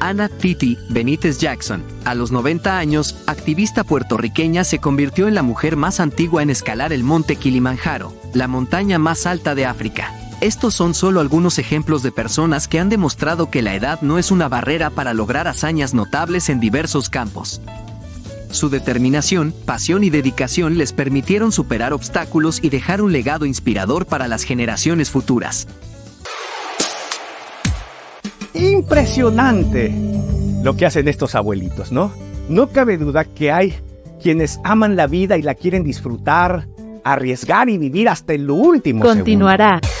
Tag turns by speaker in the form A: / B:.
A: Ana Titi Benítez Jackson, a los 90 años, activista puertorriqueña, se convirtió en la mujer más antigua en escalar el monte Kilimanjaro, la montaña más alta de África. Estos son solo algunos ejemplos de personas que han demostrado que la edad no es una barrera para lograr hazañas notables en diversos campos. Su determinación, pasión y dedicación les permitieron superar obstáculos y dejar un legado inspirador para las generaciones futuras.
B: Impresionante lo que hacen estos abuelitos, ¿no? No cabe duda que hay quienes aman la vida y la quieren disfrutar, arriesgar y vivir hasta el último.
C: Continuará.
B: Segundo.